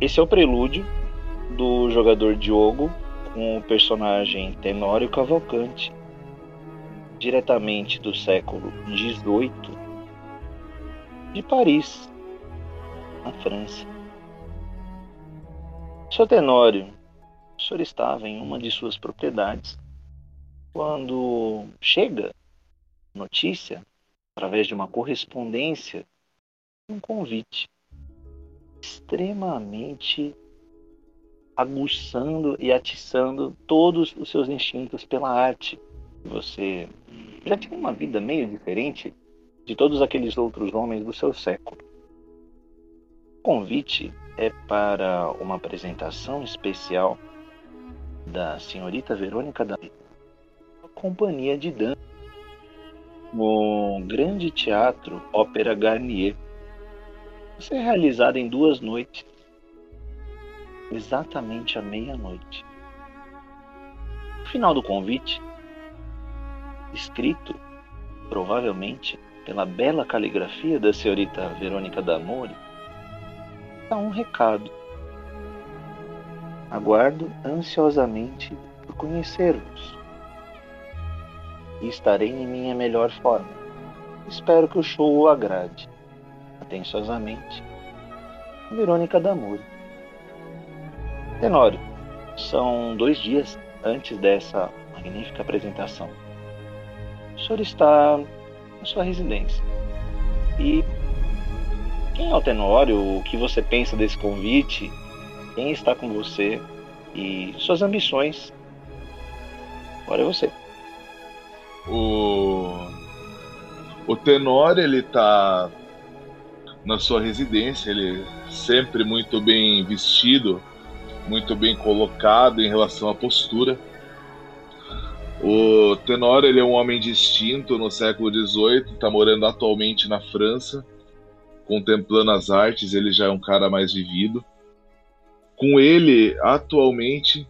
esse é o prelúdio do jogador Diogo com o personagem Tenório Cavalcante, diretamente do século XVIII, de Paris, na França. Seu Tenório, o senhor estava em uma de suas propriedades quando chega notícia, através de uma correspondência, um convite extremamente aguçando e atiçando todos os seus instintos pela arte. Você já tinha uma vida meio diferente de todos aqueles outros homens do seu século. O convite é para uma apresentação especial da senhorita Verônica da companhia de dança no Grande Teatro Ópera Garnier. Ser realizada em duas noites, exatamente à meia-noite. No final do convite, escrito provavelmente pela bela caligrafia da senhorita Verônica D'Amore, está um recado. Aguardo ansiosamente por conhecer-vos e estarei em minha melhor forma. Espero que o show o agrade. Atenciosamente, Verônica D'Amore. Tenório, são dois dias antes dessa magnífica apresentação. O senhor está na sua residência. E quem é o Tenório? O que você pensa desse convite? Quem está com você? E suas ambições? Agora é você. O, o Tenor, ele tá na sua residência, ele sempre muito bem vestido, muito bem colocado em relação à postura. O Tenor ele é um homem distinto no século XVIII, está morando atualmente na França, contemplando as artes. Ele já é um cara mais vivido. Com ele, atualmente,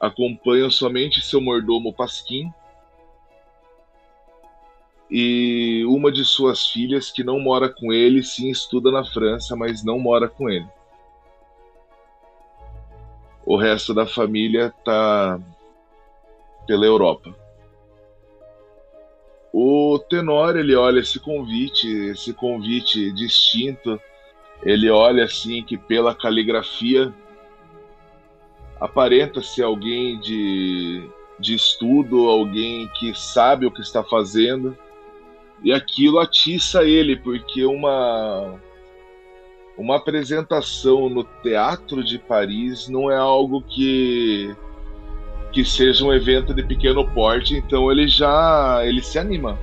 acompanham somente seu mordomo Pasquim e uma de suas filhas que não mora com ele, sim estuda na França, mas não mora com ele. O resto da família tá pela Europa. O Tenor ele olha esse convite, esse convite distinto, ele olha assim que pela caligrafia aparenta ser alguém de, de estudo, alguém que sabe o que está fazendo, e aquilo atiça ele, porque uma uma apresentação no Teatro de Paris não é algo que que seja um evento de pequeno porte, então ele já ele se anima.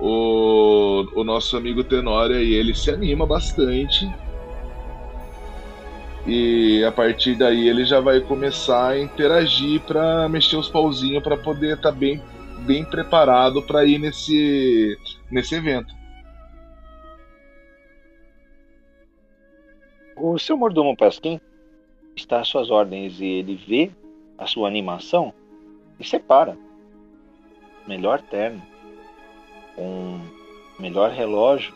O, o nosso amigo Tenória e ele se anima bastante e a partir daí ele já vai começar a interagir para mexer os pauzinhos para poder estar tá bem, bem preparado para ir nesse, nesse evento. O seu mordomo Pasquim está às suas ordens e ele vê a sua animação e separa melhor terno, um melhor relógio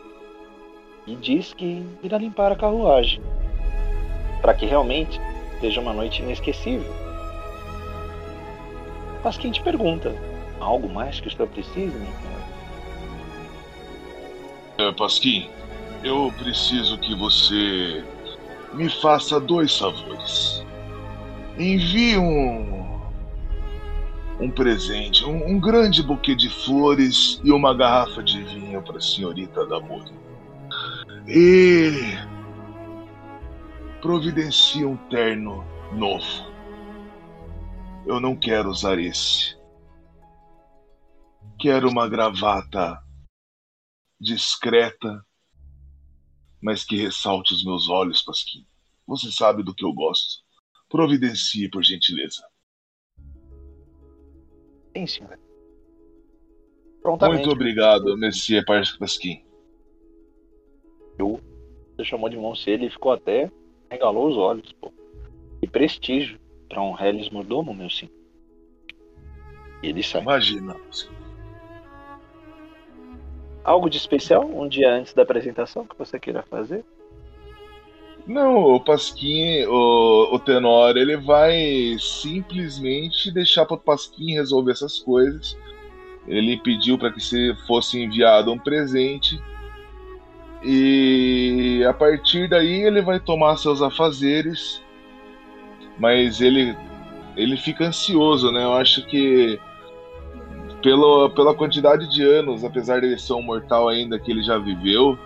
e diz que irá limpar a carruagem para que realmente seja uma noite inesquecível. Mas quem te pergunta, algo mais que o senhor precise, meu é, Pasquim, eu preciso que você me faça dois favores. Envie um um presente, um, um, grande buquê de flores e uma garrafa de vinho para a senhorita da moda. E providencie um terno novo. Eu não quero usar esse. Quero uma gravata discreta, mas que ressalte os meus olhos, Pasquim. Você sabe do que eu gosto. Providencie, por gentileza. Sim, senhor. Muito obrigado, Monsieur Pasquim. Eu, você chamou de mão ele ficou até regalou os olhos, pô. E prestígio para um Hellis mordomo, meu sim. E ele sai. Imagina. Algo de especial um dia antes da apresentação que você queira fazer? Não, o Pasquim, o, o Tenor, ele vai simplesmente deixar para o Pasquim resolver essas coisas. Ele pediu para que se fosse enviado um presente. E a partir daí ele vai tomar seus afazeres. Mas ele ele fica ansioso, né? Eu acho que pela, pela quantidade de anos, apesar de ele ser um mortal ainda que ele já viveu,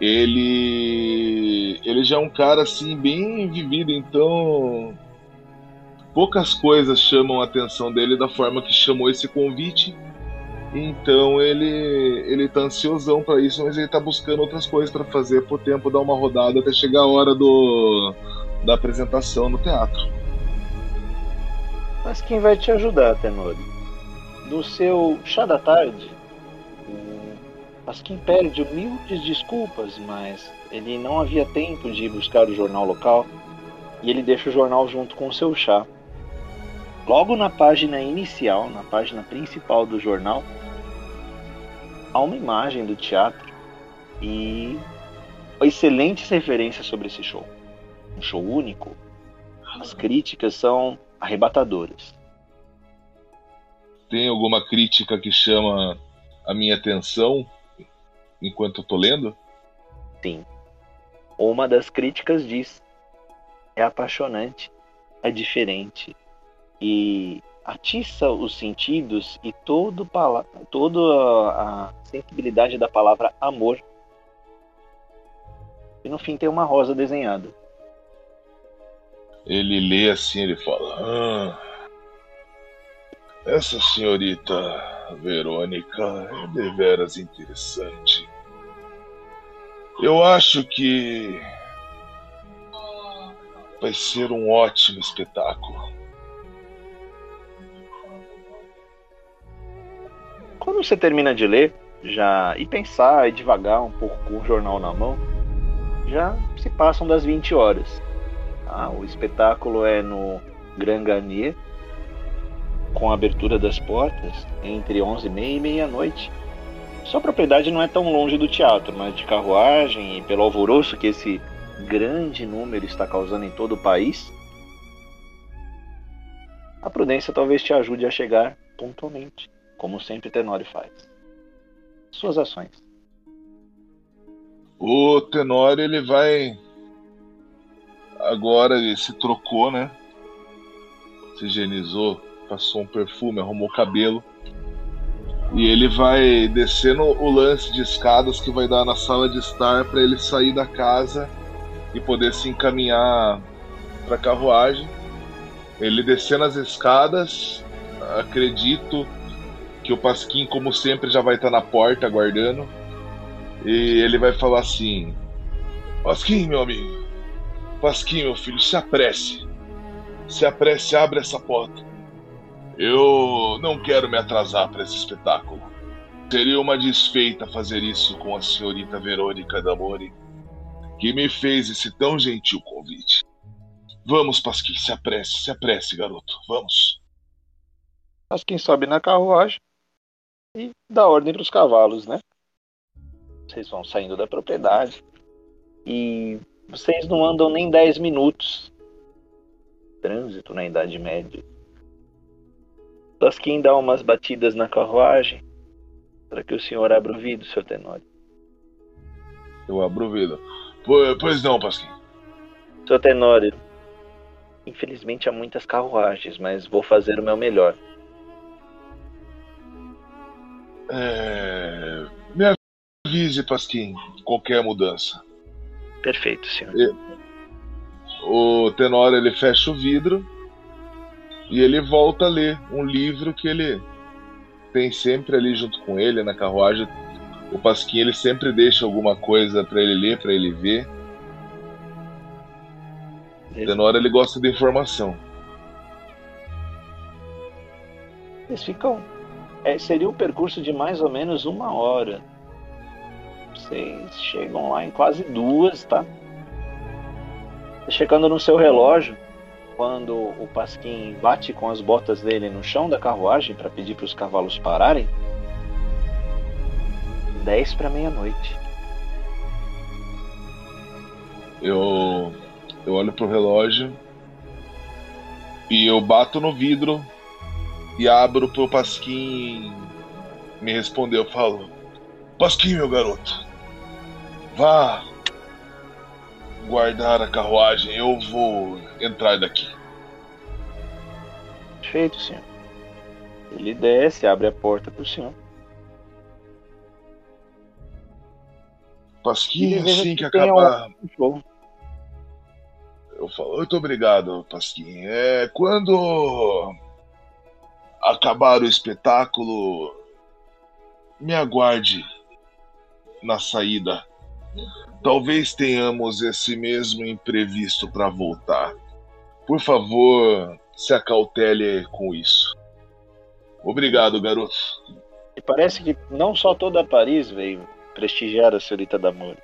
ele ele já é um cara assim bem vivido, então poucas coisas chamam a atenção dele da forma que chamou esse convite. Então ele ele tá ansiosão para isso, mas ele tá buscando outras coisas para fazer por tempo dar uma rodada até chegar a hora do da apresentação no teatro. Mas quem vai te ajudar, Tenori? No seu chá da tarde, Pasquim pede humildes desculpas, mas ele não havia tempo de ir buscar o jornal local e ele deixa o jornal junto com o seu chá. Logo na página inicial, na página principal do jornal, há uma imagem do teatro e excelentes referências sobre esse show. Um show único. As críticas são arrebatadoras. Tem alguma crítica que chama a minha atenção enquanto eu tô lendo? Sim. Uma das críticas diz: é apaixonante, é diferente e atiça os sentidos e todo toda a sensibilidade da palavra amor. E no fim tem uma rosa desenhada. Ele lê assim, ele fala: ah, essa senhorita Verônica é deveras interessante. Eu acho que vai ser um ótimo espetáculo. Quando você termina de ler, já e pensar e devagar um pouco com o jornal na mão, já se passam das 20 horas. Ah, o espetáculo é no Grand Garnier, com a abertura das portas entre 11h30 e meia-noite. Sua propriedade não é tão longe do teatro, mas de carruagem e pelo alvoroço que esse grande número está causando em todo o país, a prudência talvez te ajude a chegar pontualmente, como sempre Tenório faz. Suas ações. O Tenório ele vai agora ele se trocou, né? Se higienizou passou um perfume, arrumou o cabelo. E ele vai descendo o lance de escadas que vai dar na sala de estar para ele sair da casa e poder se encaminhar para a carruagem. Ele descendo as escadas, acredito que o Pasquim, como sempre, já vai estar na porta aguardando. E ele vai falar assim: Pasquim, meu amigo, Pasquim, meu filho, se apresse. Se apresse, abre essa porta. Eu não quero me atrasar para esse espetáculo. Seria uma desfeita fazer isso com a senhorita Verônica D'Amore, que me fez esse tão gentil convite. Vamos, Pasquim, se apresse, se apresse, garoto. Vamos. Pasquim sobe na carruagem e dá ordem para os cavalos, né? Vocês vão saindo da propriedade e vocês não andam nem 10 minutos. Trânsito na Idade Média Pasquim dá umas batidas na carruagem para que o senhor abra o vidro, seu Tenório. Eu abro o vidro. Pois não, Pasquim. Seu Tenório, infelizmente há muitas carruagens, mas vou fazer o meu melhor. É... Me avise, Pasquim, qualquer mudança. Perfeito, senhor. O Tenório ele fecha o vidro e ele volta a ler um livro que ele tem sempre ali junto com ele na carruagem. O Pasquim ele sempre deixa alguma coisa para ele ler, para ele ver. Ele... Tenor ele gosta de informação. Eles ficam. É, seria um percurso de mais ou menos uma hora. Vocês chegam lá em quase duas, tá? Chegando no seu relógio, quando o Pasquim bate com as botas dele no chão da carruagem para pedir para os cavalos pararem, 10 para meia-noite. Eu Eu olho pro relógio e eu bato no vidro e abro pro Pasquim me responder. Eu falo: Pasquim, meu garoto, vá guardar a carruagem, eu vou entrar daqui. Perfeito, senhor. Ele desce, abre a porta pro senhor. Pasquim, assim que, acabar. Um... Eu falo, muito obrigado, Pasquim. É, quando acabar o espetáculo, me aguarde na saída. Talvez tenhamos esse mesmo imprevisto para voltar. Por favor, se acautele com isso. Obrigado, garoto. E parece que não só toda Paris veio prestigiar a senhorita D'Amore.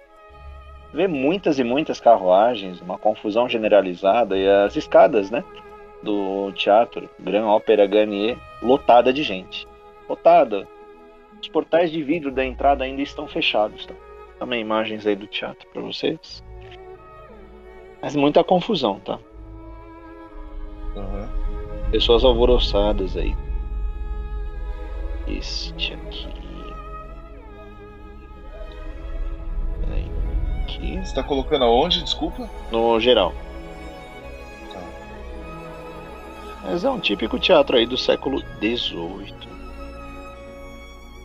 Vê muitas e muitas carruagens, uma confusão generalizada e as escadas, né? Do teatro Grand Opera Garnier lotada de gente. Lotada. Os portais de vidro da entrada ainda estão fechados, tá? Também imagens aí do teatro para vocês. Mas muita confusão, tá? Uhum. Pessoas alvoroçadas aí. Este aqui. Peraí. Aqui. Você tá colocando aonde, desculpa? No geral. Tá. Mas é um típico teatro aí do século XVIII.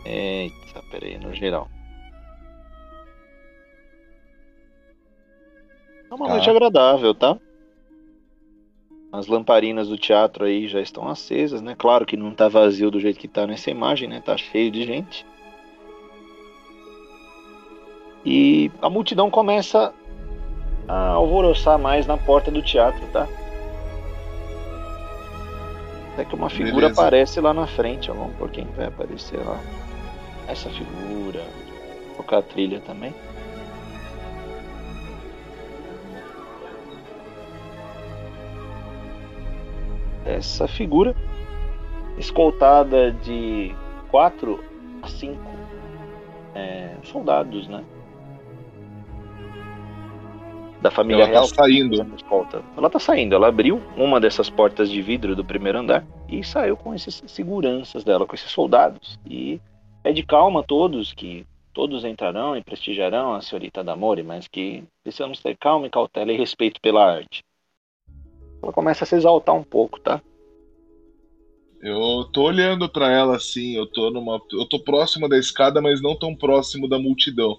Eita, peraí, no geral. É uma tá. noite agradável, tá? As lamparinas do teatro aí já estão acesas, né? Claro que não tá vazio do jeito que tá nessa imagem, né? Tá cheio de gente. E a multidão começa a alvoroçar mais na porta do teatro, tá? Até que uma figura Beleza. aparece lá na frente, ó. Vamos por quem vai aparecer lá. Essa figura. Vou colocar a trilha também. Essa figura, escoltada de quatro a cinco é, soldados, né? Da família ela tá real. Tá saindo. Escolta. Ela tá saindo. Ela abriu uma dessas portas de vidro do primeiro andar e saiu com esses seguranças dela, com esses soldados. E é de calma todos, que todos entrarão e prestigiarão a senhorita D'Amore, mas que precisamos ter calma e cautela e respeito pela arte ela começa a se exaltar um pouco, tá? Eu tô olhando para ela assim, eu tô numa. Eu tô próximo da escada, mas não tão próximo da multidão.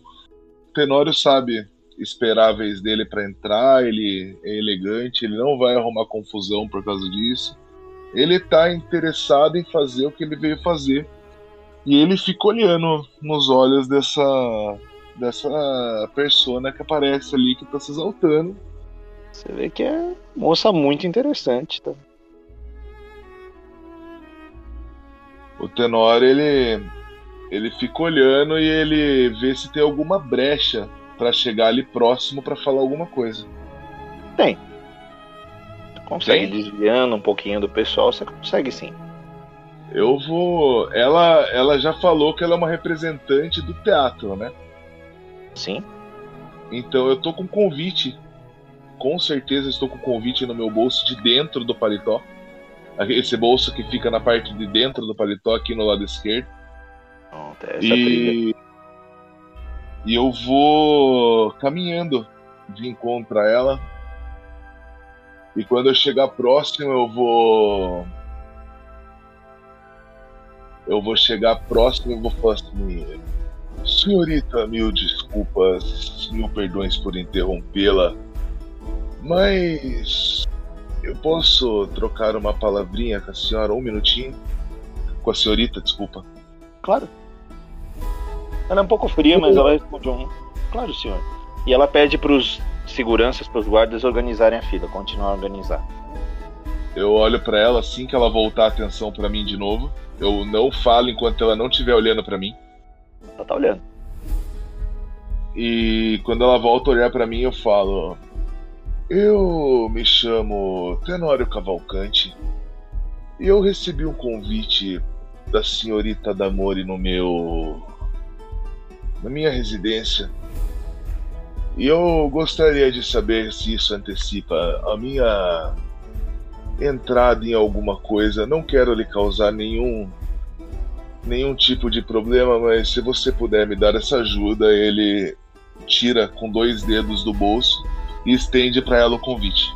Tenório sabe esperar a vez dele para entrar, ele é elegante, ele não vai arrumar confusão por causa disso. Ele tá interessado em fazer o que ele veio fazer. E ele fica olhando nos olhos dessa dessa persona que aparece ali que tá se exaltando você vê que é moça muito interessante, tá? O Tenor, ele ele fica olhando e ele vê se tem alguma brecha para chegar ali próximo para falar alguma coisa. Tem. consegue tem? desviando um pouquinho do pessoal, você consegue sim. Eu vou. Ela, ela já falou que ela é uma representante do teatro, né? Sim. Então eu tô com convite com certeza estou com o convite no meu bolso de dentro do paletó. Esse bolso que fica na parte de dentro do paletó, aqui no lado esquerdo. e... e eu vou caminhando de encontro a ela. E quando eu chegar próximo, eu vou. Eu vou chegar próximo e vou falar assim: Senhorita, mil desculpas, mil perdões por interrompê-la mas eu posso trocar uma palavrinha com a senhora, um minutinho? Com a senhorita, desculpa. Claro. Ela é um pouco fria, mas ela responde um. Claro, senhor. E ela pede para os seguranças, para os guardas organizarem a fila, continuar a organizar. Eu olho para ela assim que ela voltar a atenção para mim de novo. Eu não falo enquanto ela não estiver olhando para mim. Ela tá olhando. E quando ela volta a olhar para mim, eu falo: eu me chamo Tenório Cavalcante e eu recebi um convite da senhorita Damore no meu. na minha residência. E eu gostaria de saber se isso antecipa a minha entrada em alguma coisa. Não quero lhe causar nenhum nenhum tipo de problema, mas se você puder me dar essa ajuda, ele tira com dois dedos do bolso e estende para ela o convite.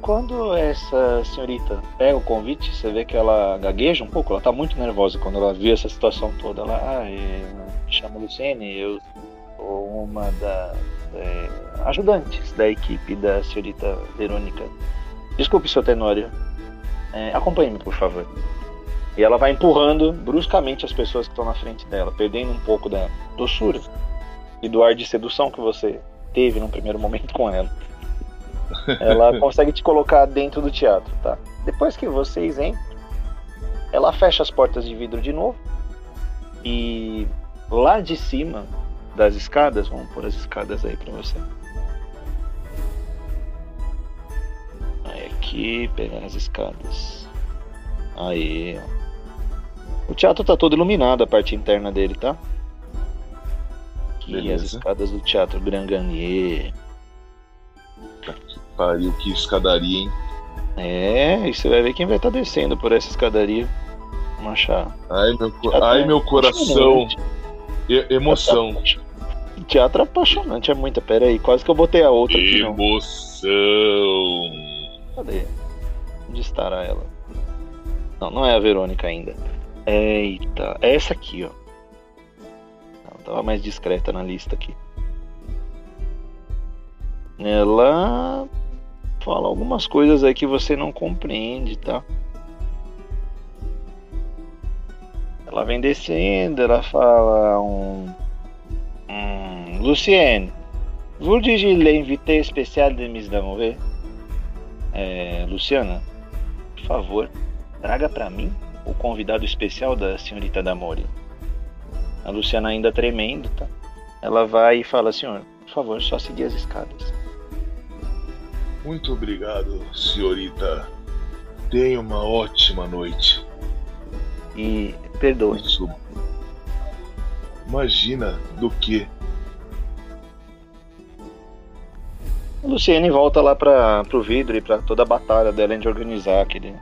Quando essa senhorita pega o convite, você vê que ela gagueja um pouco, ela tá muito nervosa quando ela vê essa situação toda. Ela, ah, eu chamo Luciene, eu sou uma das é, ajudantes da equipe da senhorita Verônica. Desculpe, seu Tenório, é, acompanhe-me, por favor. E ela vai empurrando bruscamente as pessoas que estão na frente dela, perdendo um pouco da doçura e do ar de sedução que você teve num primeiro momento com ela. Ela consegue te colocar dentro do teatro, tá? Depois que vocês entram, ela fecha as portas de vidro de novo e lá de cima das escadas, vamos pôr as escadas aí para você. Aí aqui, pegar as escadas. Aí, ó. O teatro tá todo iluminado, a parte interna dele, tá? Aqui Beleza. as escadas do Teatro Grand Garnier. Pariu, que escadaria, hein? É, e você vai ver quem vai estar descendo por essa escadaria. Vamos achar. Ai, meu, Teatro ai, é meu coração. E- emoção. Teatro é apaixonante, é muita. Pera aí, quase que eu botei a outra aqui, não. Emoção. Cadê? Onde estará ela? Não, não é a Verônica ainda. Eita, é essa aqui, ó. Ela tava mais discreta na lista aqui. Ela fala algumas coisas aí que você não compreende, tá? Ela vem descendo, ela fala um. Hum, Lucienne, vous dirigez l'invité spécial de Miss Damouré? É, Luciana, por favor, traga pra mim o convidado especial da senhorita Damori. A Luciana ainda tremendo, tá? Ela vai e fala, senhor, por favor, só seguir as escadas. Muito obrigado, senhorita. Tenha uma ótima noite. E perdoe, Isso. Imagina do que? A Luciane volta lá para pro vidro e para toda a batalha dela de organizar aquele,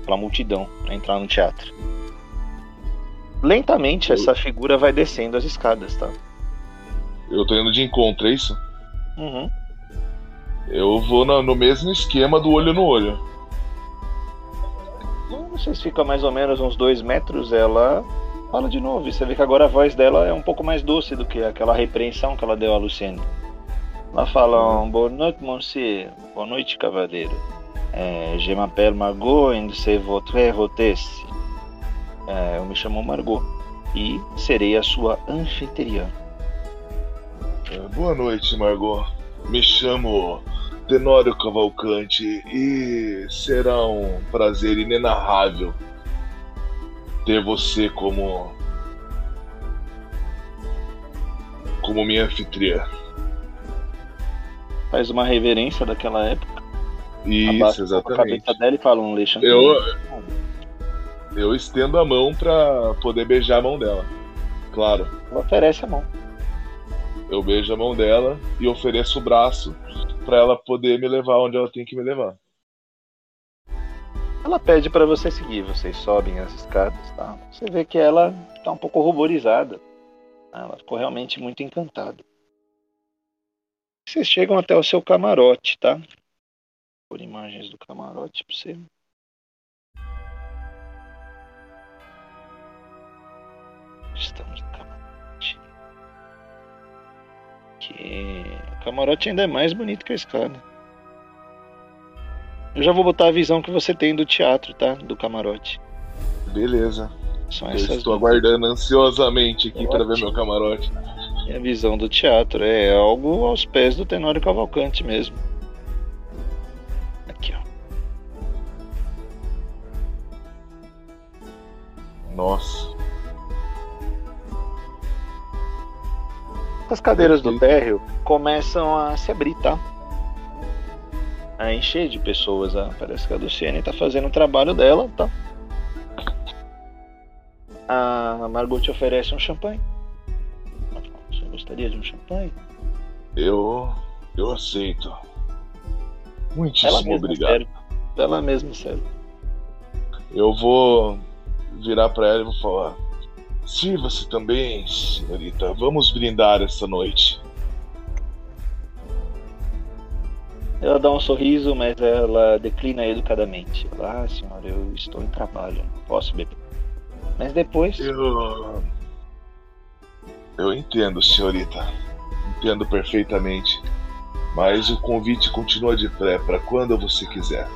aquela multidão para entrar no teatro. Lentamente essa figura vai descendo as escadas, tá? Eu tô indo de encontro, é isso? Uhum. Eu vou na- no mesmo esquema do olho no olho. Então, Vocês ficam mais ou menos uns dois metros, ela fala de novo. E você vê que agora a voz dela é um pouco mais doce do que aquela repreensão que ela deu a Luciane. Ela fala, boa noite, monsieur. Boa noite, cavaleiro. É, je m'appelle Margot et c'est votre hôtesse. É, eu me chamo Margot e serei a sua anfitriã. É, Boa noite, Margot. Me chamo Tenório Cavalcante e será um prazer inenarrável ter você como como minha anfitriã. Faz uma reverência daquela época. Isso, pouco a exatamente. cabeça dela e fala um leixo. Eu, eu estendo a mão pra poder beijar a mão dela. Claro, Ela oferece a mão. eu beijo a mão dela e ofereço o braço pra ela poder me levar onde ela tem que me levar. Ela pede para você seguir, vocês sobem as escadas, tá? Você vê que ela tá um pouco ruborizada. Ela ficou realmente muito encantada. Vocês chegam até o seu camarote, tá? Por imagens do camarote pra você. Estamos no camarote. Que o camarote ainda é mais bonito que a escada. Eu já vou botar a visão que você tem do teatro, tá? Do camarote. Beleza. São Eu essas estou duas. aguardando ansiosamente aqui para ver meu camarote. E a visão do teatro é algo aos pés do Tenório Cavalcante mesmo. Aqui, ó. Nossa. As cadeiras do térreo começam a se abrir, tá? A encher de pessoas. ah, Parece que a Luciene tá fazendo o trabalho dela, tá? A Margot te oferece um champanhe. gostaria de um champanhe? Eu. Eu aceito. Muitíssimo obrigado. Serve. Ela mesma serve. Eu vou virar para ela e vou falar: Sirva-se também, senhorita. Vamos brindar esta noite. Ela dá um sorriso, mas ela declina educadamente. Ah, senhora, eu estou em trabalho, não posso beber. Mas depois. Eu. Eu entendo, senhorita. Entendo perfeitamente. Mas o convite continua de pé para quando você quiser.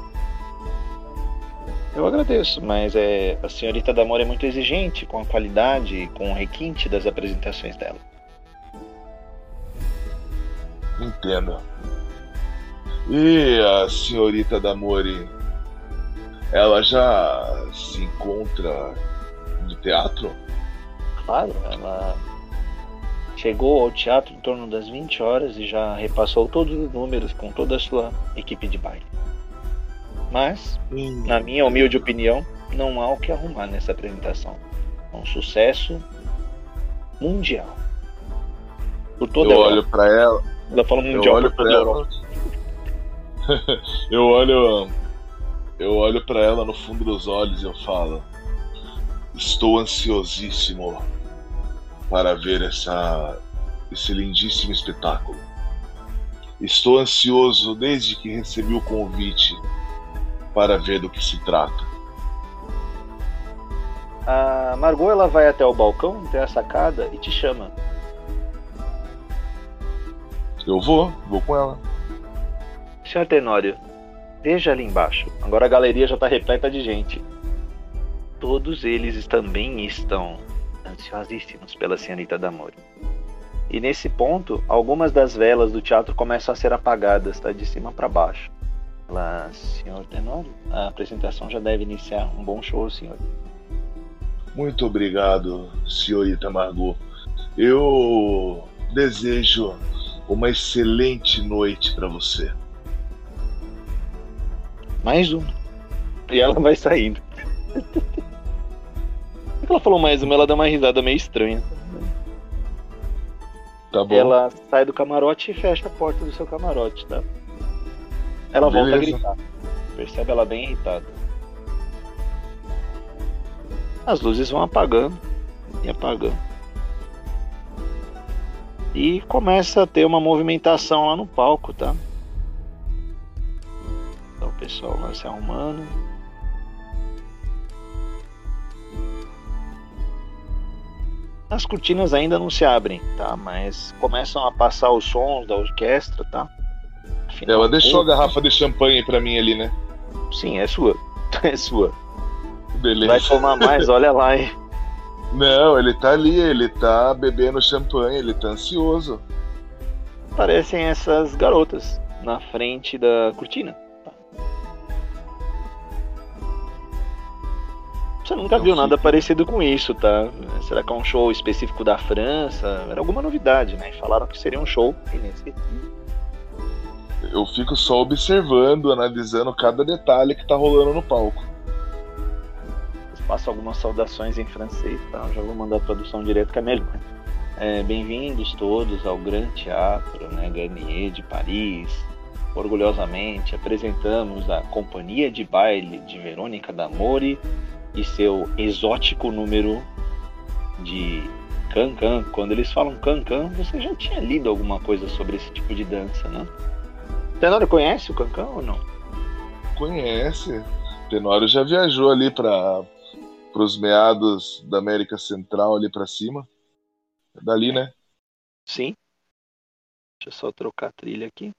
Eu agradeço, mas é, a senhorita Damor é muito exigente com a qualidade e com o requinte das apresentações dela. Entendo. E a senhorita Damori, ela já se encontra no teatro? Claro, ela chegou ao teatro em torno das 20 horas e já repassou todos os números com toda a sua equipe de baile. Mas, hum. na minha humilde opinião, não há o que arrumar nessa apresentação. É um sucesso mundial. Por toda eu olho para ela. Ela fala mundial eu olho por toda ela. eu olho eu olho para ela no fundo dos olhos e eu falo: Estou ansiosíssimo para ver essa esse lindíssimo espetáculo. Estou ansioso desde que recebi o convite para ver do que se trata. A Margot ela vai até o balcão, até a sacada e te chama. Eu vou, vou com ela. Senhor Tenório, veja ali embaixo. Agora a galeria já está repleta de gente. Todos eles também estão ansiosíssimos pela senhorita Damori. E nesse ponto, algumas das velas do teatro começam a ser apagadas, tá? De cima para baixo. Ela, senhor Tenório, a apresentação já deve iniciar. Um bom show, senhor. Muito obrigado, senhorita Margot. Eu desejo uma excelente noite para você. Mais uma. E ela vai saindo. ela falou mais uma, ela dá uma risada meio estranha. Tá bom. Ela sai do camarote e fecha a porta do seu camarote, tá? Ela Beleza. volta a gritar. Percebe ela bem irritada. As luzes vão apagando e apagando. E começa a ter uma movimentação lá no palco, tá? Então o pessoal lá se arrumando. As cortinas ainda não se abrem, tá? Mas começam a passar os sons da orquestra, tá? Ela deixou a garrafa de champanhe pra mim ali, né? Sim, é sua. É sua. Beleza. Vai tomar mais, olha lá, hein? Não, ele tá ali, ele tá bebendo champanhe, ele tá ansioso. Parecem essas garotas na frente da cortina. Você nunca viu nada parecido com isso, tá? Será que é um show específico da França? Era alguma novidade, né? Falaram que seria um show inesquecível eu fico só observando, analisando cada detalhe que tá rolando no palco. Faço algumas saudações em francês, tá? Já vou mandar a tradução direto que é melhor. É, Bem-vindos todos ao Grand Teatro né, Garnier de Paris. Orgulhosamente apresentamos a Companhia de Baile de Verônica D'Amore e seu exótico número de Cancan. Quando eles falam Cancan, você já tinha lido alguma coisa sobre esse tipo de dança, né? Tenório conhece o Cancão ou não? Conhece. Tenório já viajou ali para os meados da América Central, ali para cima. É dali, né? Sim. Deixa eu só trocar a trilha aqui.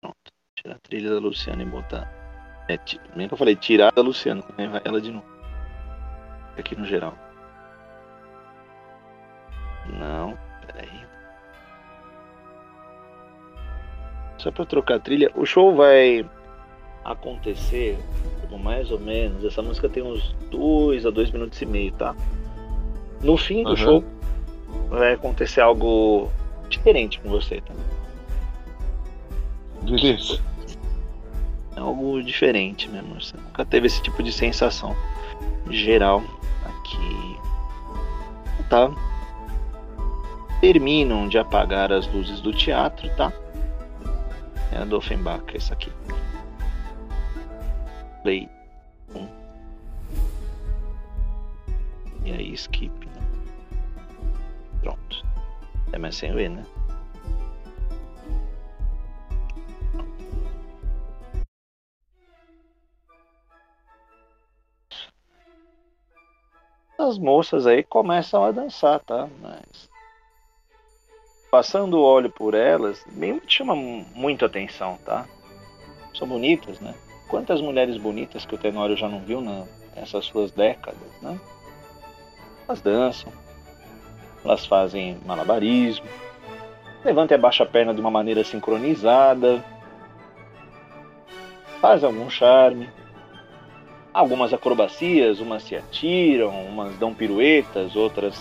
Pronto. Tirar a trilha da Luciana e botar. É, nem que eu falei, tirar da Luciana, né? ela de novo. Aqui no geral. Não, Só para trocar a trilha, o show vai acontecer mais ou menos. Essa música tem uns dois a dois minutos e meio, tá? No fim do uhum. show vai acontecer algo diferente com você, tá? Beleza. É algo diferente mesmo. Você nunca teve esse tipo de sensação geral aqui. Tá. terminam de apagar as luzes do teatro, tá? É a Doffenbach, essa aqui. Play 1. Um. E aí, skip. Né? Pronto. É mais sem E, né? As moças aí começam a dançar, tá? Mas passando o óleo por elas, nenhuma chama muito atenção, tá? São bonitas, né? Quantas mulheres bonitas que o Tenório já não viu nessas suas décadas, né? Elas dançam, elas fazem malabarismo, levanta e abaixa a perna de uma maneira sincronizada, faz algum charme, algumas acrobacias, umas se atiram, umas dão piruetas, outras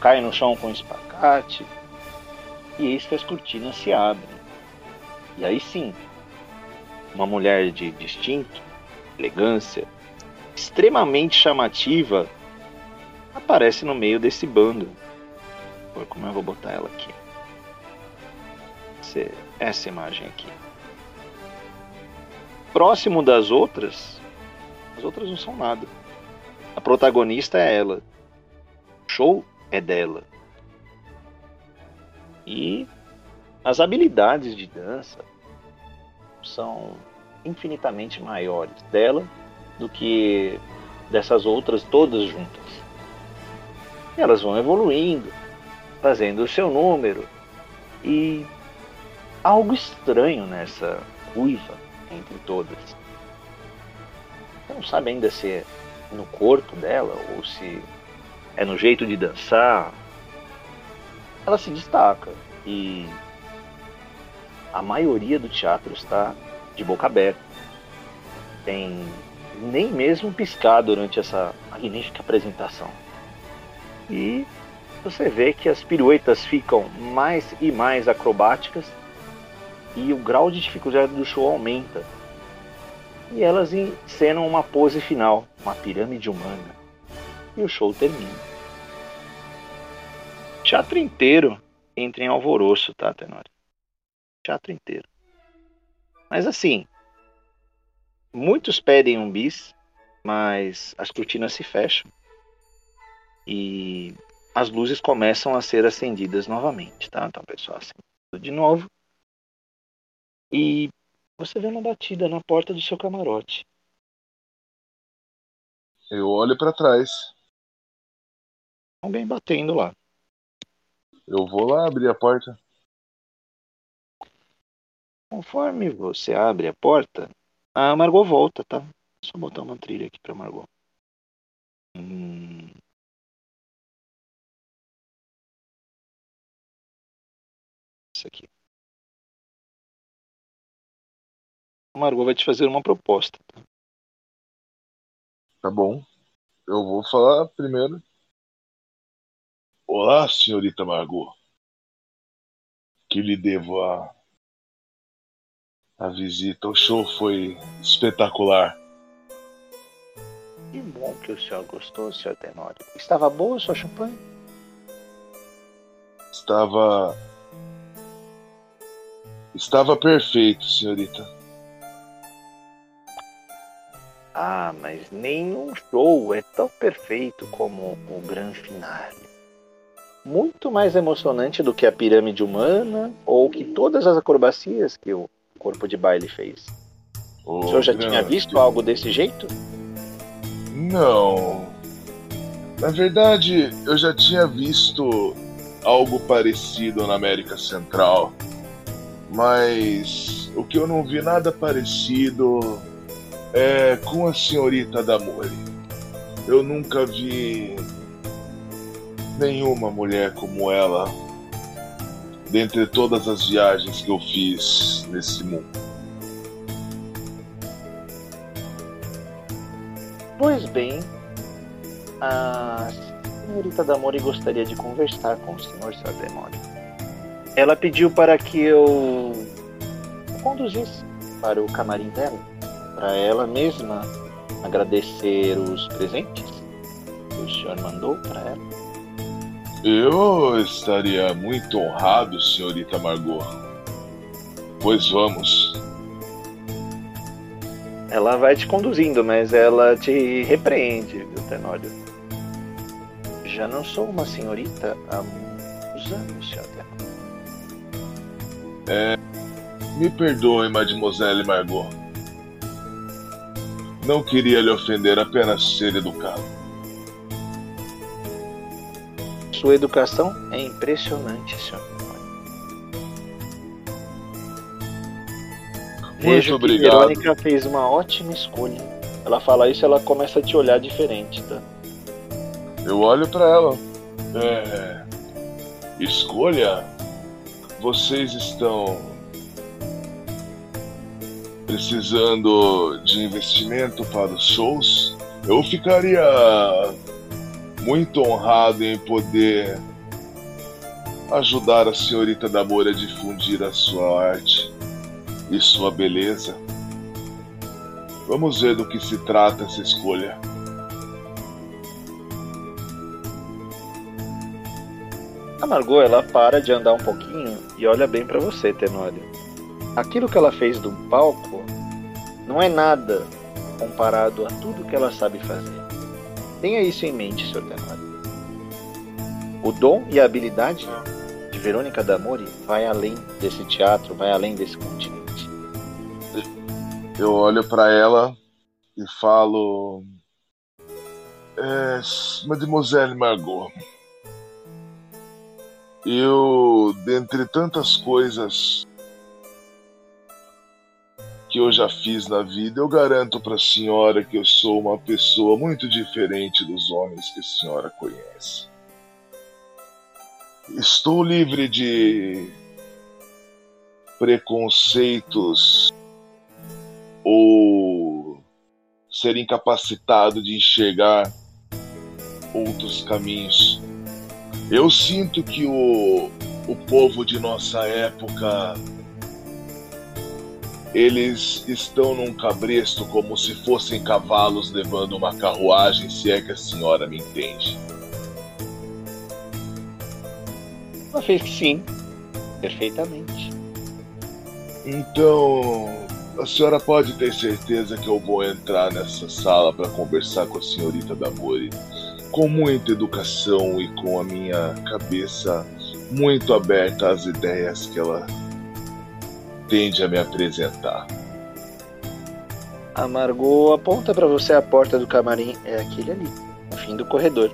caem no chão com espacate. E eis que as cortinas se abrem. E aí sim, uma mulher de distinto, elegância, extremamente chamativa, aparece no meio desse bando. Por como eu vou botar ela aqui? Essa imagem aqui. Próximo das outras, as outras não são nada. A protagonista é ela. O show é dela. E as habilidades de dança são infinitamente maiores dela do que dessas outras todas juntas. E elas vão evoluindo, fazendo o seu número e algo estranho nessa ruiva entre todas. Não sabe ainda se é no corpo dela ou se é no jeito de dançar. Ela se destaca e a maioria do teatro está de boca aberta. Tem nem mesmo piscar durante essa magnífica apresentação. E você vê que as piruetas ficam mais e mais acrobáticas e o grau de dificuldade do show aumenta e elas encenam uma pose final, uma pirâmide humana. E o show termina. Teatro inteiro entra em alvoroço, tá, Tenório? Teatro inteiro. Mas assim, muitos pedem um bis, mas as cortinas se fecham. E as luzes começam a ser acendidas novamente, tá? Então, pessoal, acende de novo. E você vê uma batida na porta do seu camarote. Eu olho para trás. Alguém batendo lá. Eu vou lá abrir a porta. Conforme você abre a porta, a Margot volta, tá? Só botar uma trilha aqui pra Margot. Hum... Isso aqui. Margot vai te fazer uma proposta. Tá bom. Eu vou falar primeiro. Olá, senhorita Margot. Que lhe devo a, a visita. O show foi espetacular. Que bom que o senhor gostou, senhor Tenório. Estava boa sua champanhe? Estava. Estava perfeito, senhorita. Ah, mas nenhum show é tão perfeito como o grande finale. Muito mais emocionante do que a pirâmide humana ou que todas as acrobacias que o corpo de baile fez. Oh, o senhor já tinha visto algo desse jeito? Não. Na verdade, eu já tinha visto algo parecido na América Central. Mas o que eu não vi nada parecido é, com a senhorita Damori. Eu nunca vi nenhuma mulher como ela dentre todas as viagens que eu fiz nesse mundo. Pois bem, a senhorita Damori gostaria de conversar com o senhor Sademori. Ela pediu para que eu conduzisse para o camarim dela para ela mesma agradecer os presentes que o senhor mandou para ela. Eu estaria muito honrado, senhorita Margot. Pois vamos. Ela vai te conduzindo, mas ela te repreende, viu, Tenório? Já não sou uma senhorita há muitos anos, senhor Tenório. É. Me perdoe, mademoiselle Margot. Não queria lhe ofender, apenas ser educado. Sua educação é impressionante, senhor. Vejo Muito que obrigado. Verônica fez uma ótima escolha. Ela fala isso, ela começa a te olhar diferente, tá? Eu olho pra ela. É. Escolha. Vocês estão precisando de investimento para os shows? Eu ficaria muito honrado em poder ajudar a senhorita Damor a difundir a sua arte e sua beleza. Vamos ver do que se trata essa escolha. A Margot, ela para de andar um pouquinho e olha bem pra você, Tenório. Aquilo que ela fez do palco não é nada comparado a tudo que ela sabe fazer. Tenha isso em mente, Sr. Tenório. O dom e a habilidade de Verônica D'Amore vai além desse teatro, vai além desse continente. Eu olho pra ela e falo. É, Mademoiselle Margot. Eu, dentre tantas coisas que eu já fiz na vida, eu garanto pra senhora que eu sou uma pessoa muito diferente dos homens que a senhora conhece. Estou livre de preconceitos ou ser incapacitado de enxergar outros caminhos. Eu sinto que o, o povo de nossa época eles estão num cabresto como se fossem cavalos levando uma carruagem, se é que a senhora me entende. Ela fez que sim, perfeitamente. Então, a senhora pode ter certeza que eu vou entrar nessa sala para conversar com a senhorita Damori com muita educação e com a minha cabeça muito aberta às ideias que ela tende a me apresentar. A Margot aponta pra você a porta do camarim. É aquele ali, no fim do corredor.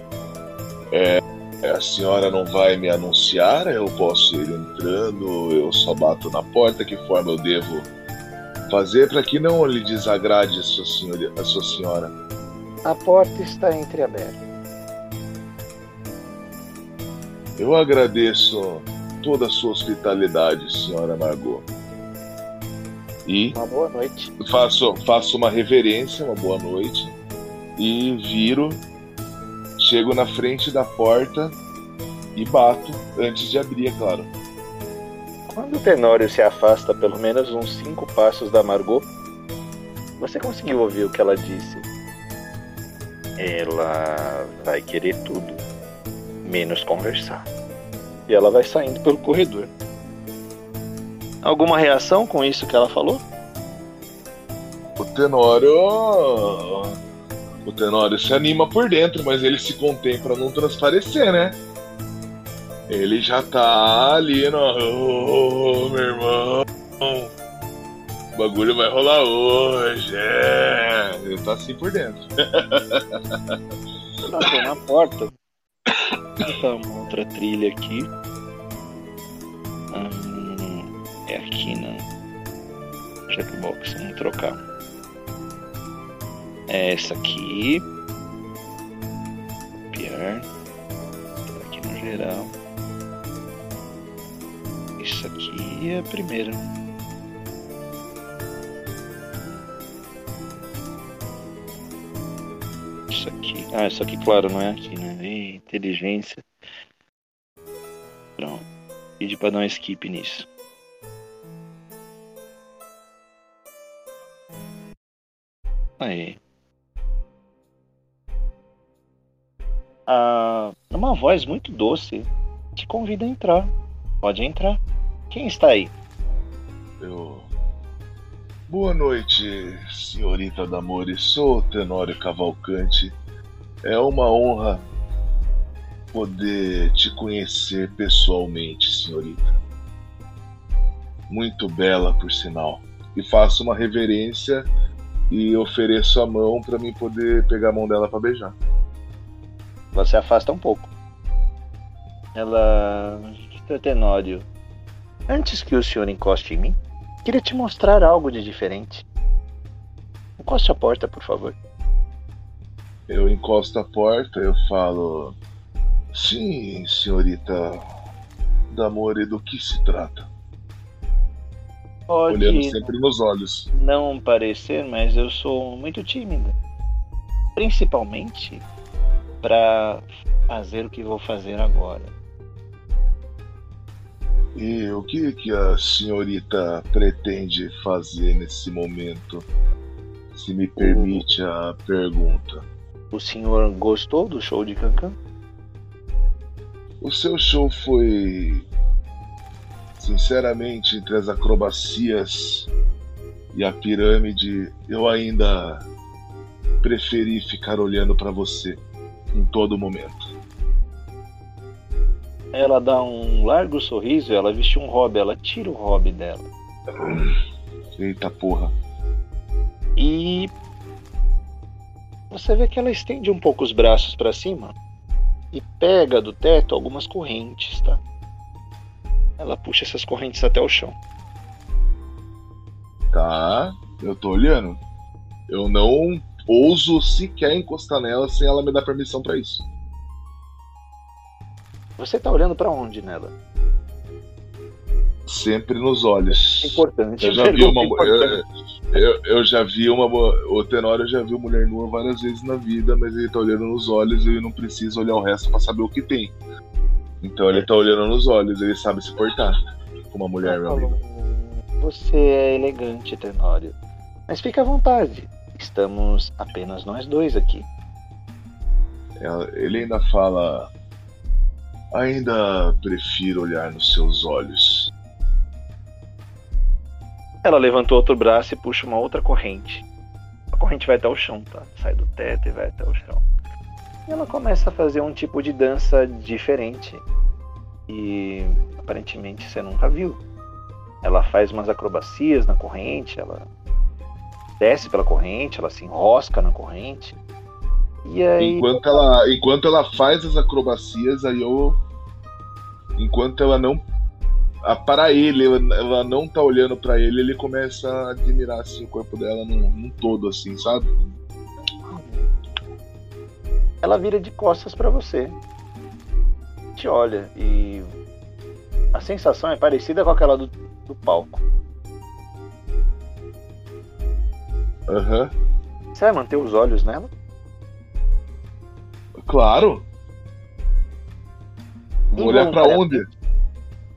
A senhora não vai me anunciar? Eu posso ir entrando? Eu só bato na porta? Que forma eu devo fazer para que não lhe desagrade a sua, senhora, a sua senhora? A porta está entreaberta. Eu agradeço toda a sua hospitalidade, senhora Margot. E Uma boa noite. faço, faço uma reverência, uma boa noite, e viro, chego na frente da porta e bato antes de abrir, é claro. Quando o Tenório se afasta pelo menos uns cinco passos da Margot, você conseguiu ouvir o que ela disse. Ela vai querer tudo, menos conversar. E ela vai saindo pelo corredor. Alguma reação com isso que ela falou? O Tenório. O Tenório se anima por dentro, mas ele se contém pra não transparecer, né? Ele já tá ali no. Ô, meu irmão. O bagulho vai rolar hoje, é. Ele tá assim por dentro. Bateu na porta. Tá uma outra trilha aqui. Hum, é aqui, né? Checkbox, vamos trocar. É essa aqui. Copiar. Aqui no geral. Isso aqui é a primeira. Isso aqui. Ah, isso aqui, claro, não é aqui, né? Ih, inteligência. Pronto. Pedi pra dar um skip nisso. Aí. A, numa voz muito doce, te convida a entrar. Pode entrar. Quem está aí? Eu. Boa noite, senhorita Damore. Sou Tenório Cavalcante. É uma honra poder te conhecer pessoalmente, senhorita. Muito bela, por sinal. E faço uma reverência e ofereço a mão para mim poder pegar a mão dela para beijar. Você afasta um pouco. Ela. Tenório, antes que o senhor encoste em mim, queria te mostrar algo de diferente. Encoste a porta, por favor. Eu encosto a porta, eu falo. Sim, senhorita Damore, do que se trata? Pode Olhando sempre nos olhos. não parecer, mas eu sou muito tímida. Principalmente para fazer o que vou fazer agora. E o que, que a senhorita pretende fazer nesse momento? Se me permite a pergunta. O senhor gostou do show de Cancan? O seu show foi. Sinceramente, entre as acrobacias e a pirâmide, eu ainda preferi ficar olhando para você em todo momento. Ela dá um largo sorriso, ela veste um hobby, ela tira o hobby dela. Eita porra. E você vê que ela estende um pouco os braços para cima e pega do teto algumas correntes, tá? Ela puxa essas correntes até o chão. Tá, eu tô olhando. Eu não ouso sequer encostar nela sem ela me dar permissão para isso. Você tá olhando para onde nela? Sempre nos olhos. Importante. Eu já vi uma. Eu, eu, eu já vi uma. O Tenório já viu mulher nua várias vezes na vida, mas ele tá olhando nos olhos e ele não precisa olhar o resto pra saber o que tem. Então ele tá olhando nos olhos, ele sabe se portar. Com uma mulher, meu amigo. Você é elegante, Tenório. Mas fique à vontade. Estamos apenas nós dois aqui. Ela- Ele ainda fala. Ainda prefiro olhar nos seus olhos. Ela levantou outro braço e puxa uma outra corrente. A corrente vai até o chão, tá? Sai do teto e vai até o chão. E ela começa a fazer um tipo de dança diferente. E aparentemente você nunca viu. Ela faz umas acrobacias na corrente, ela desce pela corrente, ela se enrosca na corrente. E aí. Enquanto ela, enquanto ela faz as acrobacias, aí eu. Enquanto ela não. Para ele, ela, não tá olhando pra ele, ele começa a admirar assim, o corpo dela num, num todo, assim, sabe? Ela vira de costas pra você. Te olha e a sensação é parecida com aquela do, do palco. Aham. Você vai manter os olhos nela? Claro! Vou olhar pra onde?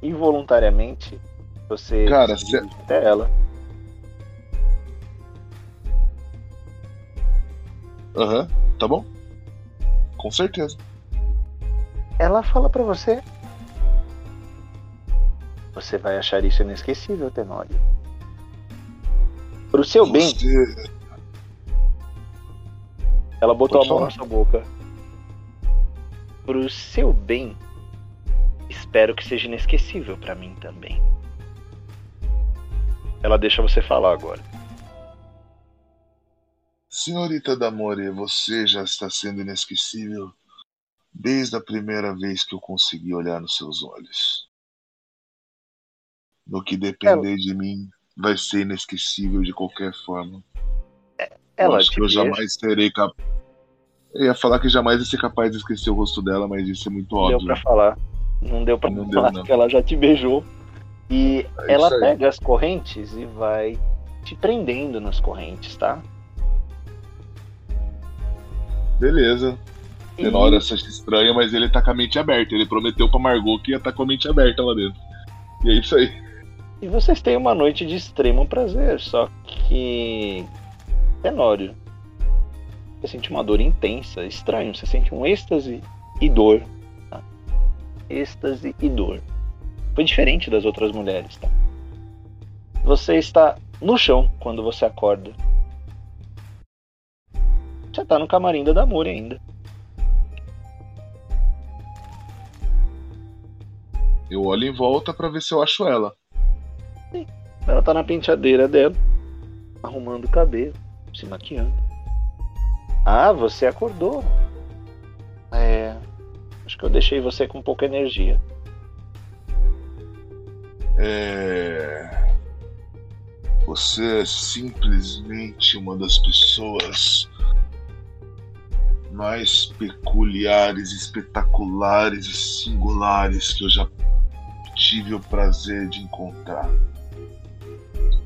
Involuntariamente, você Cara, se até ela. Aham, tá bom? Com certeza. Ela fala pra você. Você vai achar isso inesquecível, Tenório. Pro seu bem, Você- ela botou Pode a mão na sua boca. Pro seu bem, espero que seja inesquecível pra mim também. Ela deixa você falar agora. Senhorita Damore, você já está sendo inesquecível desde a primeira vez que eu consegui olhar nos seus olhos. No que depender de mim, vai ser inesquecível de qualquer forma. eu Ela acho te que eu beija, jamais serei capaz. Eu ia falar que jamais ia ser capaz de esquecer o rosto dela, mas isso é muito não deu óbvio. pra falar. Não deu pra Não deu, falar porque ela já te beijou. E É ela pega as correntes e vai te prendendo nas correntes, tá? Beleza. Tenório acha estranho, mas ele tá com a mente aberta. Ele prometeu pra Margot que ia estar com a mente aberta lá dentro. E é isso aí. E vocês têm uma noite de extremo prazer, só que. Tenório. Você sente uma dor intensa, estranho, você sente um êxtase e dor êxtase e dor. Foi diferente das outras mulheres, tá? Você está no chão quando você acorda. Você está no camarim da Damori ainda. Eu olho em volta para ver se eu acho ela. Sim. Ela tá na penteadeira dela, arrumando o cabelo, se maquiando. Ah, você acordou. É. Acho que eu deixei você com pouca energia. É. Você é simplesmente uma das pessoas mais peculiares, espetaculares e singulares que eu já tive o prazer de encontrar.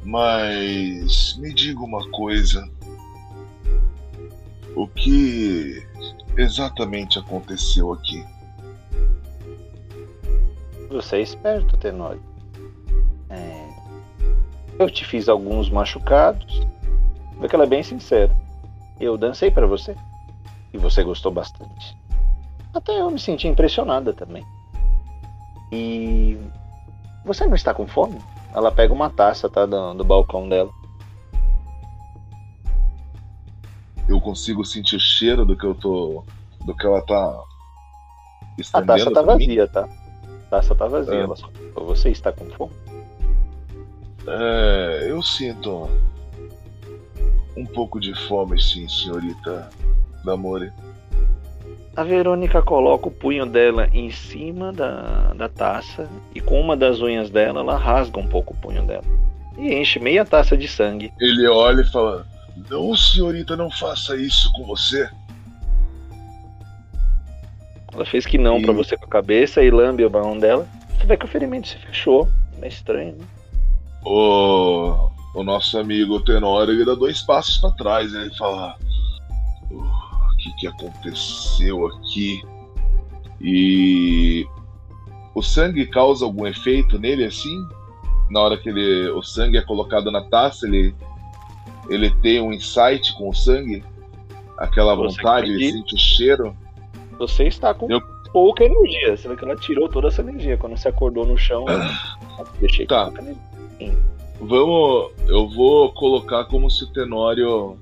Mas me diga uma coisa. O que exatamente aconteceu aqui? Você é esperto, Tenório. É... Eu te fiz alguns machucados. Vê que ela é bem sincera. Eu dancei para você. E você gostou bastante. Até eu me senti impressionada também. E. Você não está com fome? Ela pega uma taça, tá? Do, do balcão dela. Eu consigo sentir o cheiro do que eu tô. do que ela tá. A taça tá vazia, tá? A taça tá vazia. É. Só... Você está com fome? É, eu sinto um pouco de fome, sim, senhorita Damore. A Verônica coloca o punho dela em cima da, da taça e com uma das unhas dela ela rasga um pouco o punho dela e enche meia taça de sangue. Ele olha e fala: Não, senhorita, não faça isso com você. Ela fez que não e... para você com a cabeça e lambe o mão dela. Você vê que o ferimento se fechou. É estranho, né? O, o nosso amigo Tenório ele dá dois passos para trás. Né? Ele fala: que, que aconteceu aqui. E o sangue causa algum efeito nele assim? Na hora que ele, o sangue é colocado na taça, ele, ele tem um insight com o sangue? Aquela Você vontade, ele sente o cheiro? Você está com Eu... pouca energia. Você vê que ela tirou toda essa energia. Quando você acordou no chão, deixei tá. Vamos. Eu vou colocar como se o Tenório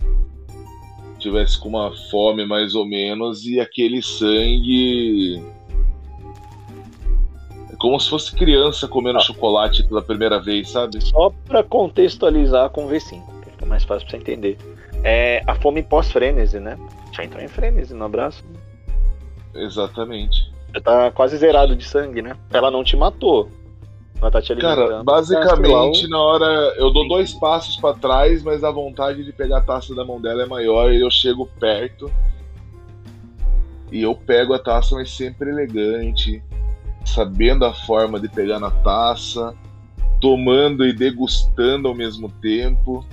tivesse com uma fome mais ou menos e aquele sangue. É como se fosse criança comendo ah. chocolate pela primeira vez, sabe? Só para contextualizar com V5, que fica mais fácil pra você entender. É a fome pós-frênese, né? Já entrou em frênese no abraço. Exatamente. Já tá quase zerado de sangue, né? Ela não te matou, ela tá te alimentando. Cara, basicamente, na hora. Eu dou dois passos para trás, mas a vontade de pegar a taça da mão dela é maior e eu chego perto. E eu pego a taça, mas sempre elegante, sabendo a forma de pegar na taça, tomando e degustando ao mesmo tempo.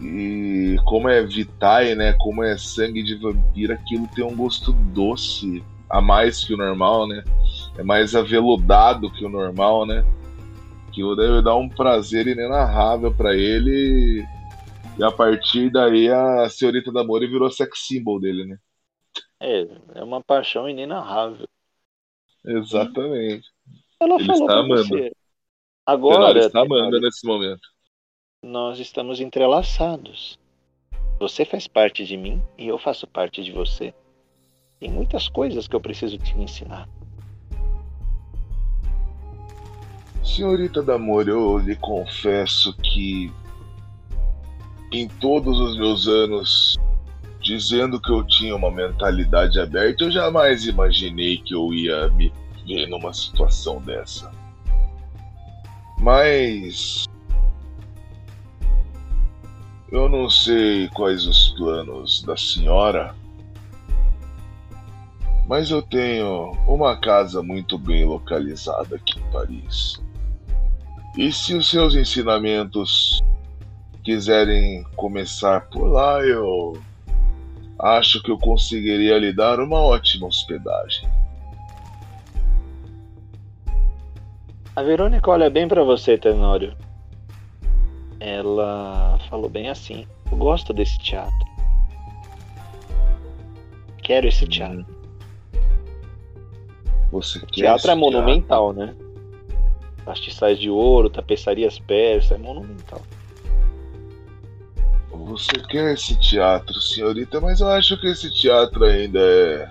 E como é Vitae, né? Como é sangue de vampiro, aquilo tem um gosto doce a mais que o normal, né? É mais aveludado que o normal, né? Que deve dar um prazer inenarrável para ele. E a partir daí a senhorita da Mori virou sex symbol dele, né? É, é uma paixão inenarrável. Exatamente. Ela ele falou está amando. Você. Agora. Ele está amando nesse momento. Nós estamos entrelaçados. Você faz parte de mim e eu faço parte de você. Tem muitas coisas que eu preciso te ensinar. Senhorita Damor, eu lhe confesso que em todos os meus anos dizendo que eu tinha uma mentalidade aberta, eu jamais imaginei que eu ia me ver numa situação dessa. Mas eu não sei quais os planos da senhora, mas eu tenho uma casa muito bem localizada aqui em Paris. E se os seus ensinamentos quiserem começar por lá, eu acho que eu conseguiria lhe dar uma ótima hospedagem. A Verônica olha bem para você, Tenório. Ela falou bem assim: Eu gosto desse teatro. Quero esse teatro. Você quer teatro é esse monumental, né? Castiçais de ouro, tapeçarias persas, é monumental. Você quer esse teatro, senhorita, mas eu acho que esse teatro ainda é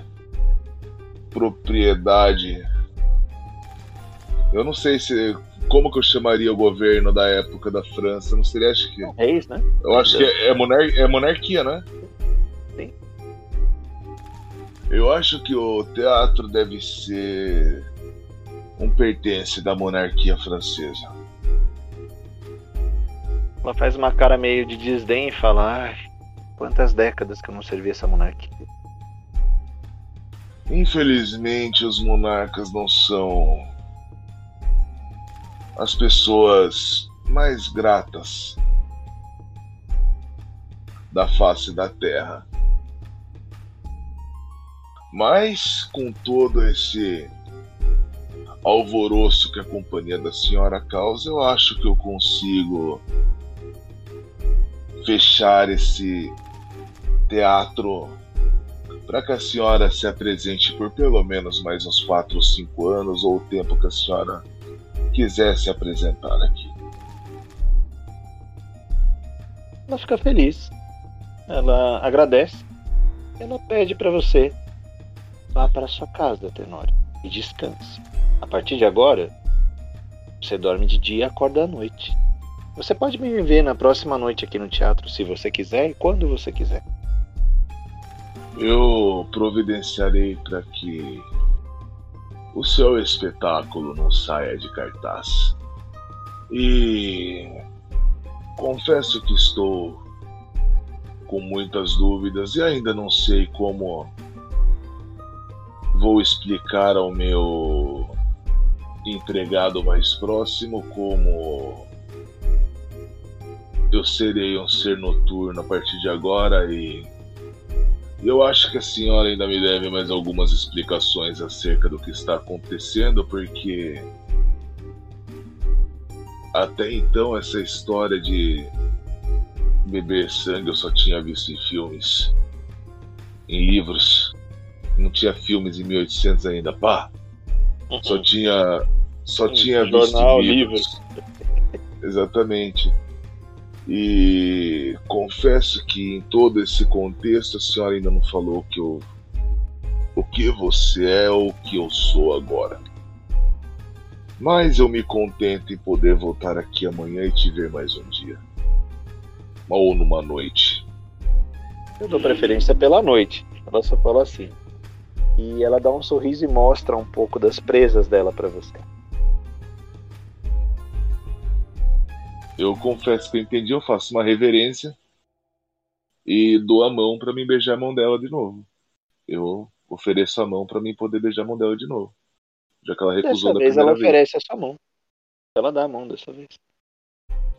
propriedade. Eu não sei se como que eu chamaria o governo da época da França, não seria acho que. Reis, né? Eu acho que é, é, monar, é monarquia, né? Sim. Eu acho que o teatro deve ser um pertence da monarquia francesa. Ela faz uma cara meio de desdém e fala: Ai, quantas décadas que eu não servi essa monarquia. Infelizmente, os monarcas não são as pessoas mais gratas da face da terra. Mas, com todo esse alvoroço que a companhia da senhora causa, eu acho que eu consigo fechar esse teatro para que a senhora se apresente por pelo menos mais uns 4 ou 5 anos, ou o tempo que a senhora quiser se apresentar aqui. Ela fica feliz. Ela agradece. Ela pede para você vá para sua casa, Tenório, e descanse. A partir de agora, você dorme de dia e acorda à noite. Você pode me ver na próxima noite aqui no teatro, se você quiser e quando você quiser. Eu providenciarei para que o seu espetáculo não saia de cartaz. E confesso que estou com muitas dúvidas e ainda não sei como vou explicar ao meu empregado mais próximo como eu serei um ser noturno a partir de agora e eu acho que a senhora ainda me deve mais algumas explicações acerca do que está acontecendo, porque até então essa história de beber sangue eu só tinha visto em filmes, em livros. Não tinha filmes em 1800 ainda, pá. Só uhum. tinha só tinha visto jornal, livros. Exatamente. E confesso que em todo esse contexto a senhora ainda não falou que eu o que você é ou o que eu sou agora. Mas eu me contento em poder voltar aqui amanhã e te ver mais um dia. Ou numa noite. Eu dou preferência pela noite. Ela só fala assim. E ela dá um sorriso e mostra um pouco das presas dela para você. Eu confesso que eu entendi, eu faço uma reverência e dou a mão para mim beijar a mão dela de novo. Eu ofereço a mão para mim poder beijar a mão dela de novo. Já que ela recusou dessa da vez ela vez. oferece a sua mão. Ela dá a mão dessa vez.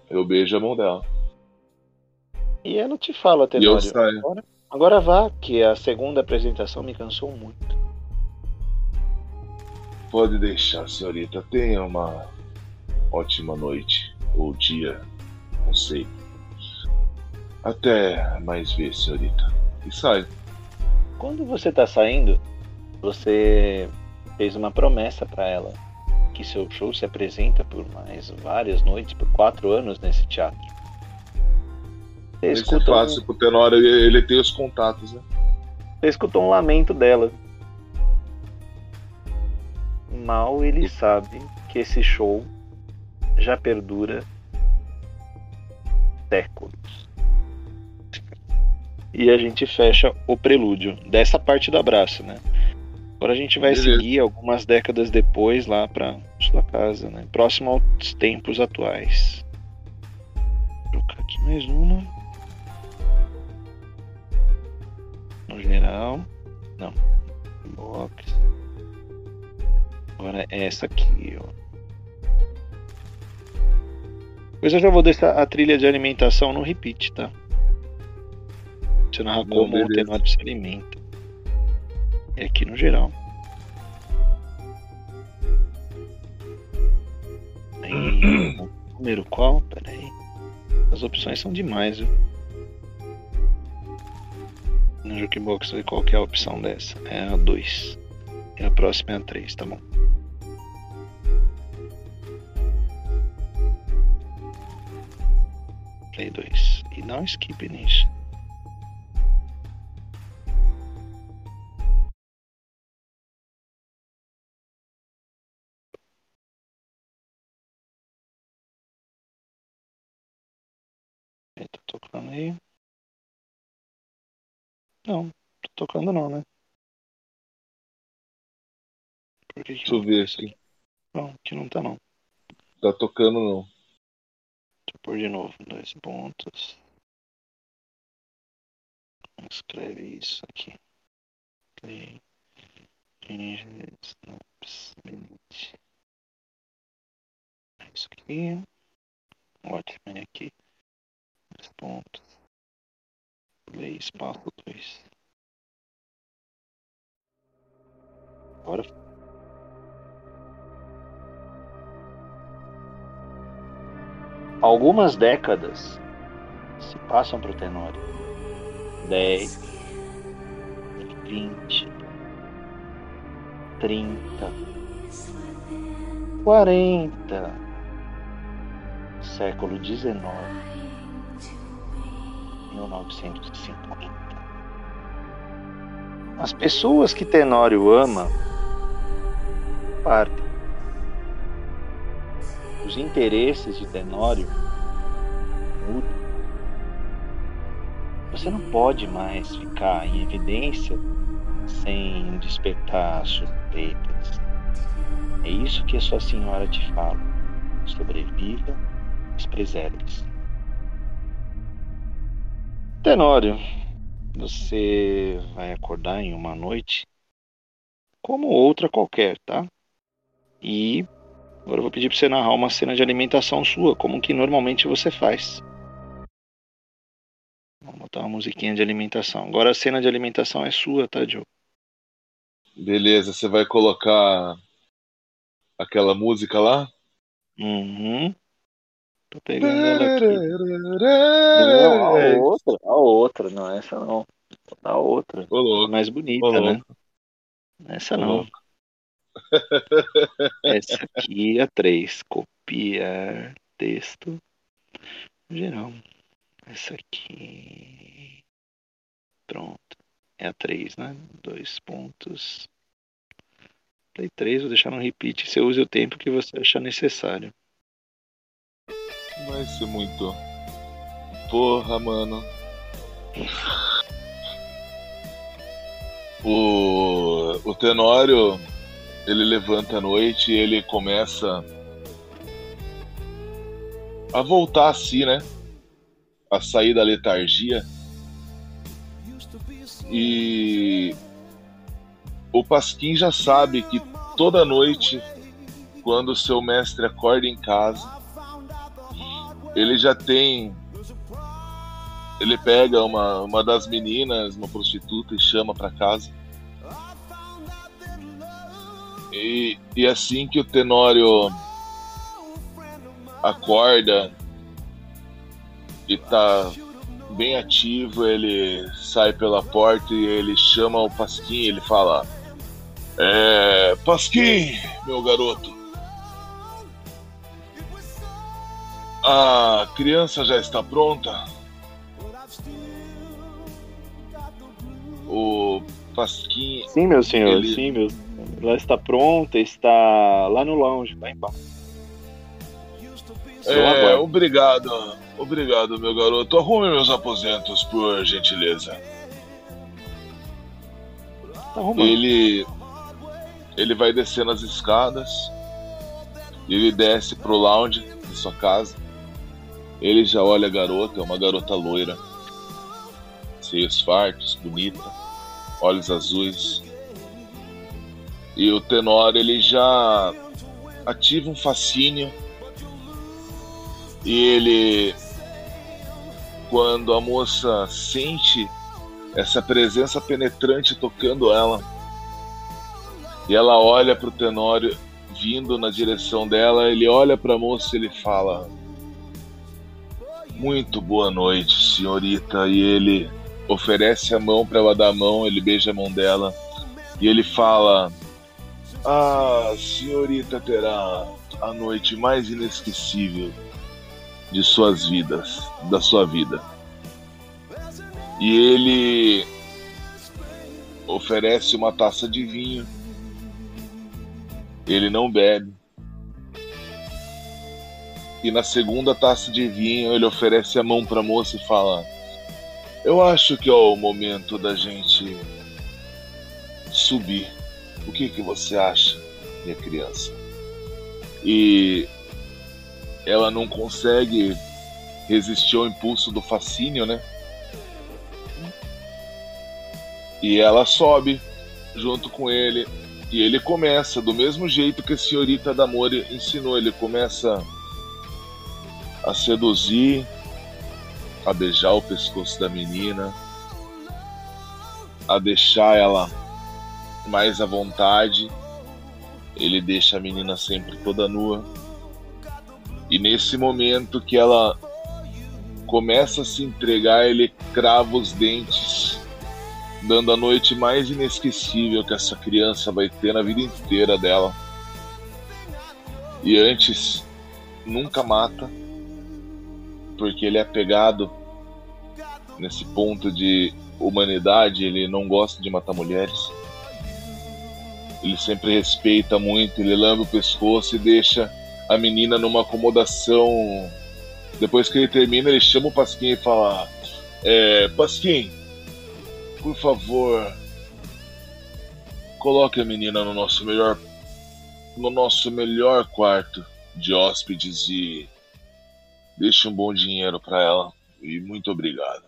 Eu beijo a mão dela. E ela te fala, Tenório. Agora, agora vá, que a segunda apresentação me cansou muito. Pode deixar, senhorita. Tenha uma ótima noite ou dia, não sei. Até mais ver, senhorita. E sai. Quando você tá saindo, você fez uma promessa para ela que seu show se apresenta por mais várias noites, por quatro anos nesse teatro. Você é fácil, um... pro Tenório ele tem os contatos, né? Você escutou um lamento dela. Mal ele sabe que esse show já perdura séculos. E a gente fecha o prelúdio dessa parte do abraço, né? Agora a gente vai Beleza. seguir algumas décadas depois lá para sua casa, né? Próximo aos tempos atuais. Vou colocar aqui mais uma. No geral, não. Box. Agora é essa aqui, ó. Depois eu já vou deixar a trilha de alimentação no repeat, tá? Você narra como o Tenório se alimenta. É aqui no geral. Aí, número qual? Pera aí. As opções são demais, viu? No Jukebox, qual que é a opção dessa? É a 2. E a próxima é a 3, tá bom? Play 2. E não skip nisso. Ele tá tocando aí. Não, tô tocando não, né? Por que que Deixa eu não ver aqui. Não, aqui não tá não. Tá tocando não. Deixa eu pôr de novo. Dois pontos. Escreve isso aqui. Play. Change snaps. Minute. Isso aqui. Watchmen aqui. Dois pontos. Play espaço 2. Agora. Algumas décadas se passam para o Tenório. 10, 20, 30, 40, século XIX, 1950. As pessoas que Tenório ama partem. Os interesses de Tenório mudam. Você não pode mais ficar em evidência sem despertar suspeitas. É isso que a sua senhora te fala. Sobreviva, mas preserve-se. Tenório, você vai acordar em uma noite como outra qualquer, tá? E agora eu vou pedir para você narrar uma cena de alimentação sua, como que normalmente você faz. Vamos botar uma musiquinha de alimentação. Agora a cena de alimentação é sua, tá, Joe? Beleza, você vai colocar aquela música lá? Uhum. Tô pegando ela aqui. Não, a outra, a outra, não, essa não. A outra. Ô, louco, mais bonita, ô, né? Essa não. Essa aqui é a 3. Copiar texto geral. Essa aqui. Pronto. É a 3, né? Dois pontos. Play 3, vou deixar no repeat. Você use o tempo que você achar necessário. Vai ser muito. Porra, mano. O, o Tenório, ele levanta à noite e ele começa a voltar a si, né? A sair da letargia. E o Pasquim já sabe que toda noite, quando seu mestre acorda em casa, ele já tem. Ele pega uma, uma das meninas, uma prostituta, e chama pra casa. E, e assim que o Tenório acorda e tá bem ativo, ele sai pela porta e ele chama o Pasquim, ele fala: É. Pasquim, meu garoto. A criança já está pronta? O Pasquim. Sim, meu senhor, Ele- sim, meu. Ela está pronta, está lá no lounge, lá embaixo. Eu É, obrigado. Obrigado, meu garoto. Arrume meus aposentos, por gentileza. Tá. Ele. Ele vai descendo as escadas. Ele desce pro lounge de sua casa. Ele já olha a garota, é uma garota loira. Seios fartos, bonita, olhos azuis. E o Tenor ele já ativa um fascínio. E ele quando a moça sente essa presença penetrante tocando ela, e ela olha para o Tenório vindo na direção dela, ele olha para a moça e ele fala: Muito boa noite, senhorita. E ele oferece a mão para ela dar a mão, ele beija a mão dela e ele fala: A senhorita terá a noite mais inesquecível de suas vidas, da sua vida. E ele oferece uma taça de vinho. Ele não bebe. E na segunda taça de vinho, ele oferece a mão para a moça e fala: Eu acho que é o momento da gente subir. O que, que você acha, minha criança? E ela não consegue resistir ao impulso do fascínio, né? E ela sobe junto com ele. E ele começa do mesmo jeito que a senhorita Damori ensinou. Ele começa a seduzir, a beijar o pescoço da menina, a deixar ela mais à vontade. Ele deixa a menina sempre toda nua. E nesse momento que ela começa a se entregar, ele crava os dentes, dando a noite mais inesquecível que essa criança vai ter na vida inteira dela. E antes, nunca mata porque ele é apegado nesse ponto de humanidade, ele não gosta de matar mulheres. Ele sempre respeita muito, ele lambe o pescoço e deixa a menina numa acomodação. Depois que ele termina, ele chama o Pasquim e fala: é, Pasquim, por favor, coloque a menina no nosso melhor no nosso melhor quarto de hóspedes e Deixe um bom dinheiro para ela e muito obrigado.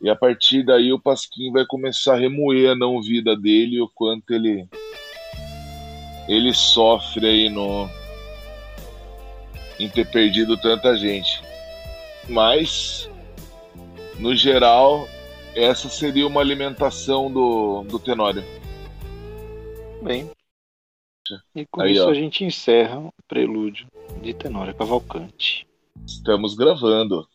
E a partir daí o Pasquim vai começar a remoer a não vida dele, o quanto ele ele sofre aí no em ter perdido tanta gente. Mas no geral, essa seria uma alimentação do, do Tenório. Bem. E com aí, isso ó. a gente encerra o prelúdio de Tenório Cavalcante. Estamos gravando.